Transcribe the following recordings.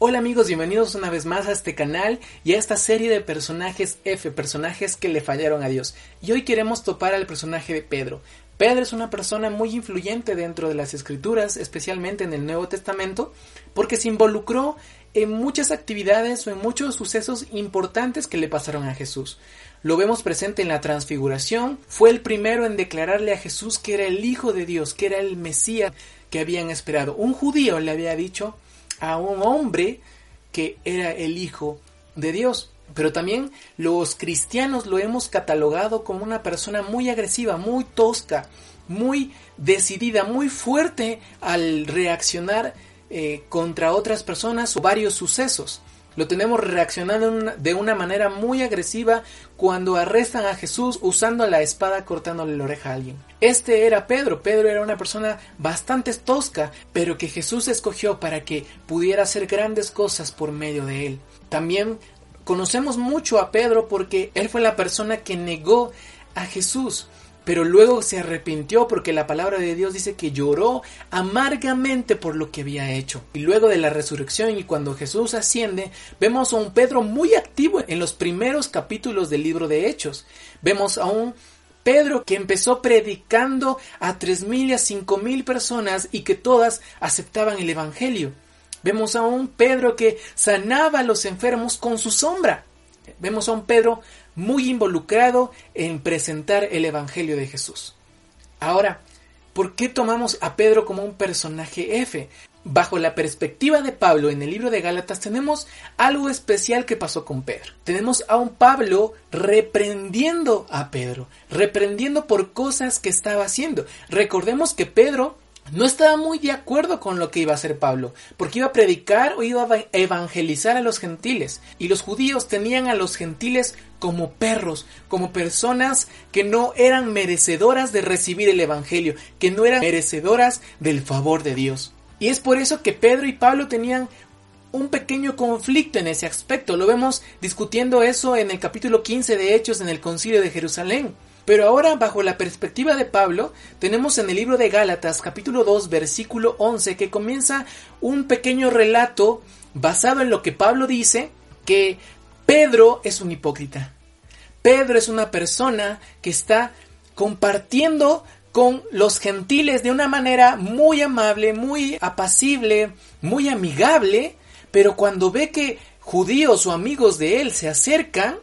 Hola amigos, bienvenidos una vez más a este canal y a esta serie de personajes F, personajes que le fallaron a Dios. Y hoy queremos topar al personaje de Pedro. Pedro es una persona muy influyente dentro de las escrituras, especialmente en el Nuevo Testamento, porque se involucró en muchas actividades o en muchos sucesos importantes que le pasaron a Jesús. Lo vemos presente en la transfiguración, fue el primero en declararle a Jesús que era el Hijo de Dios, que era el Mesías que habían esperado. Un judío le había dicho a un hombre que era el Hijo de Dios. Pero también los cristianos lo hemos catalogado como una persona muy agresiva, muy tosca, muy decidida, muy fuerte al reaccionar eh, contra otras personas o varios sucesos. Lo tenemos reaccionando de una manera muy agresiva cuando arrestan a Jesús usando la espada cortándole la oreja a alguien. Este era Pedro. Pedro era una persona bastante tosca, pero que Jesús escogió para que pudiera hacer grandes cosas por medio de él. También conocemos mucho a Pedro porque él fue la persona que negó a Jesús pero luego se arrepintió porque la palabra de Dios dice que lloró amargamente por lo que había hecho. Y luego de la resurrección y cuando Jesús asciende, vemos a un Pedro muy activo en los primeros capítulos del libro de Hechos. Vemos a un Pedro que empezó predicando a tres mil y a cinco mil personas y que todas aceptaban el Evangelio. Vemos a un Pedro que sanaba a los enfermos con su sombra. Vemos a un Pedro muy involucrado en presentar el Evangelio de Jesús. Ahora, ¿por qué tomamos a Pedro como un personaje F? Bajo la perspectiva de Pablo en el libro de Gálatas tenemos algo especial que pasó con Pedro. Tenemos a un Pablo reprendiendo a Pedro, reprendiendo por cosas que estaba haciendo. Recordemos que Pedro no estaba muy de acuerdo con lo que iba a hacer Pablo, porque iba a predicar o iba a evangelizar a los gentiles, y los judíos tenían a los gentiles como perros, como personas que no eran merecedoras de recibir el Evangelio, que no eran merecedoras del favor de Dios. Y es por eso que Pedro y Pablo tenían un pequeño conflicto en ese aspecto. Lo vemos discutiendo eso en el capítulo 15 de Hechos en el concilio de Jerusalén. Pero ahora, bajo la perspectiva de Pablo, tenemos en el libro de Gálatas, capítulo 2, versículo 11, que comienza un pequeño relato basado en lo que Pablo dice, que Pedro es un hipócrita. Pedro es una persona que está compartiendo con los gentiles de una manera muy amable, muy apacible, muy amigable, pero cuando ve que judíos o amigos de él se acercan,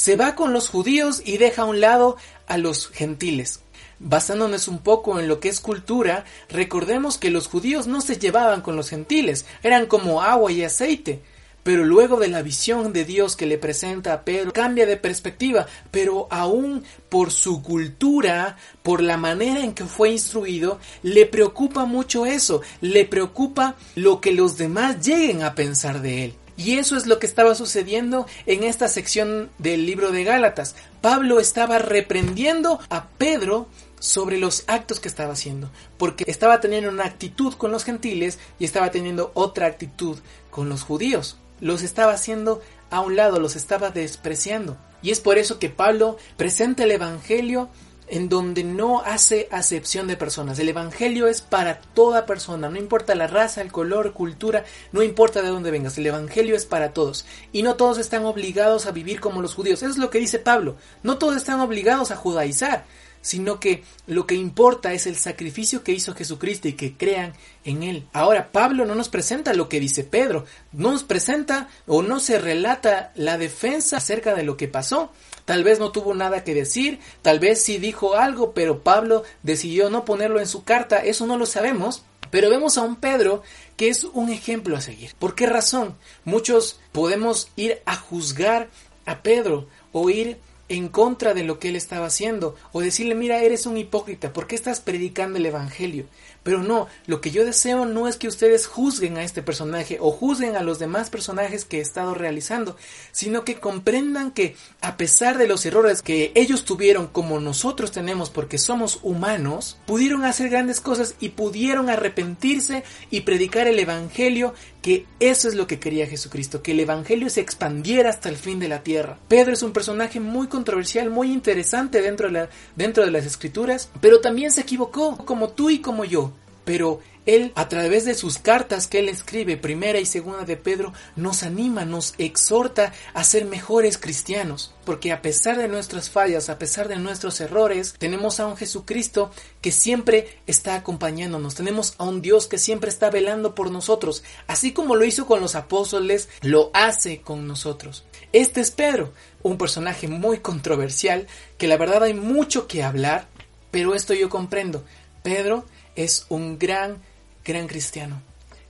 se va con los judíos y deja a un lado a los gentiles. Basándonos un poco en lo que es cultura, recordemos que los judíos no se llevaban con los gentiles, eran como agua y aceite. Pero luego de la visión de Dios que le presenta a Pedro, cambia de perspectiva, pero aún por su cultura, por la manera en que fue instruido, le preocupa mucho eso, le preocupa lo que los demás lleguen a pensar de él. Y eso es lo que estaba sucediendo en esta sección del libro de Gálatas. Pablo estaba reprendiendo a Pedro sobre los actos que estaba haciendo, porque estaba teniendo una actitud con los gentiles y estaba teniendo otra actitud con los judíos. Los estaba haciendo a un lado, los estaba despreciando. Y es por eso que Pablo presenta el Evangelio en donde no hace acepción de personas. El Evangelio es para toda persona, no importa la raza, el color, cultura, no importa de dónde vengas, el Evangelio es para todos. Y no todos están obligados a vivir como los judíos. Eso es lo que dice Pablo. No todos están obligados a judaizar, sino que lo que importa es el sacrificio que hizo Jesucristo y que crean en él. Ahora, Pablo no nos presenta lo que dice Pedro, no nos presenta o no se relata la defensa acerca de lo que pasó. Tal vez no tuvo nada que decir, tal vez sí dijo algo, pero Pablo decidió no ponerlo en su carta, eso no lo sabemos. Pero vemos a un Pedro que es un ejemplo a seguir. ¿Por qué razón? Muchos podemos ir a juzgar a Pedro o ir en contra de lo que él estaba haciendo o decirle, mira, eres un hipócrita, ¿por qué estás predicando el Evangelio? Pero no, lo que yo deseo no es que ustedes juzguen a este personaje o juzguen a los demás personajes que he estado realizando, sino que comprendan que a pesar de los errores que ellos tuvieron como nosotros tenemos porque somos humanos, pudieron hacer grandes cosas y pudieron arrepentirse y predicar el Evangelio, que eso es lo que quería Jesucristo, que el Evangelio se expandiera hasta el fin de la tierra. Pedro es un personaje muy controversial, muy interesante dentro de, dentro de las escrituras, pero también se equivocó, como tú y como yo pero él, a través de sus cartas que él escribe, primera y segunda de Pedro, nos anima, nos exhorta a ser mejores cristianos, porque a pesar de nuestras fallas, a pesar de nuestros errores, tenemos a un Jesucristo que siempre está acompañándonos, tenemos a un Dios que siempre está velando por nosotros, así como lo hizo con los apóstoles, lo hace con nosotros. Este es Pedro, un personaje muy controversial, que la verdad hay mucho que hablar, pero esto yo comprendo. Pedro es un gran, gran cristiano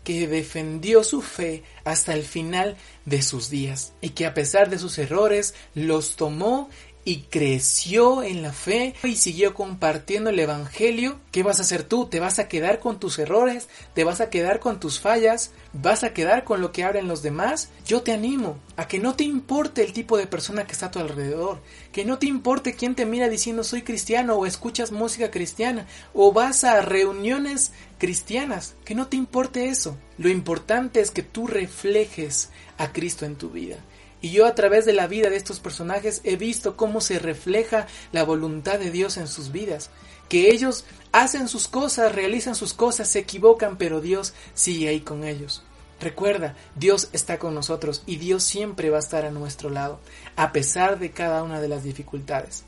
que defendió su fe hasta el final de sus días y que a pesar de sus errores los tomó y creció en la fe y siguió compartiendo el Evangelio, ¿qué vas a hacer tú? ¿Te vas a quedar con tus errores? ¿Te vas a quedar con tus fallas? ¿Vas a quedar con lo que hablan los demás? Yo te animo a que no te importe el tipo de persona que está a tu alrededor, que no te importe quién te mira diciendo soy cristiano o escuchas música cristiana o vas a reuniones cristianas, que no te importe eso. Lo importante es que tú reflejes a Cristo en tu vida. Y yo a través de la vida de estos personajes he visto cómo se refleja la voluntad de Dios en sus vidas. Que ellos hacen sus cosas, realizan sus cosas, se equivocan, pero Dios sigue ahí con ellos. Recuerda, Dios está con nosotros y Dios siempre va a estar a nuestro lado, a pesar de cada una de las dificultades.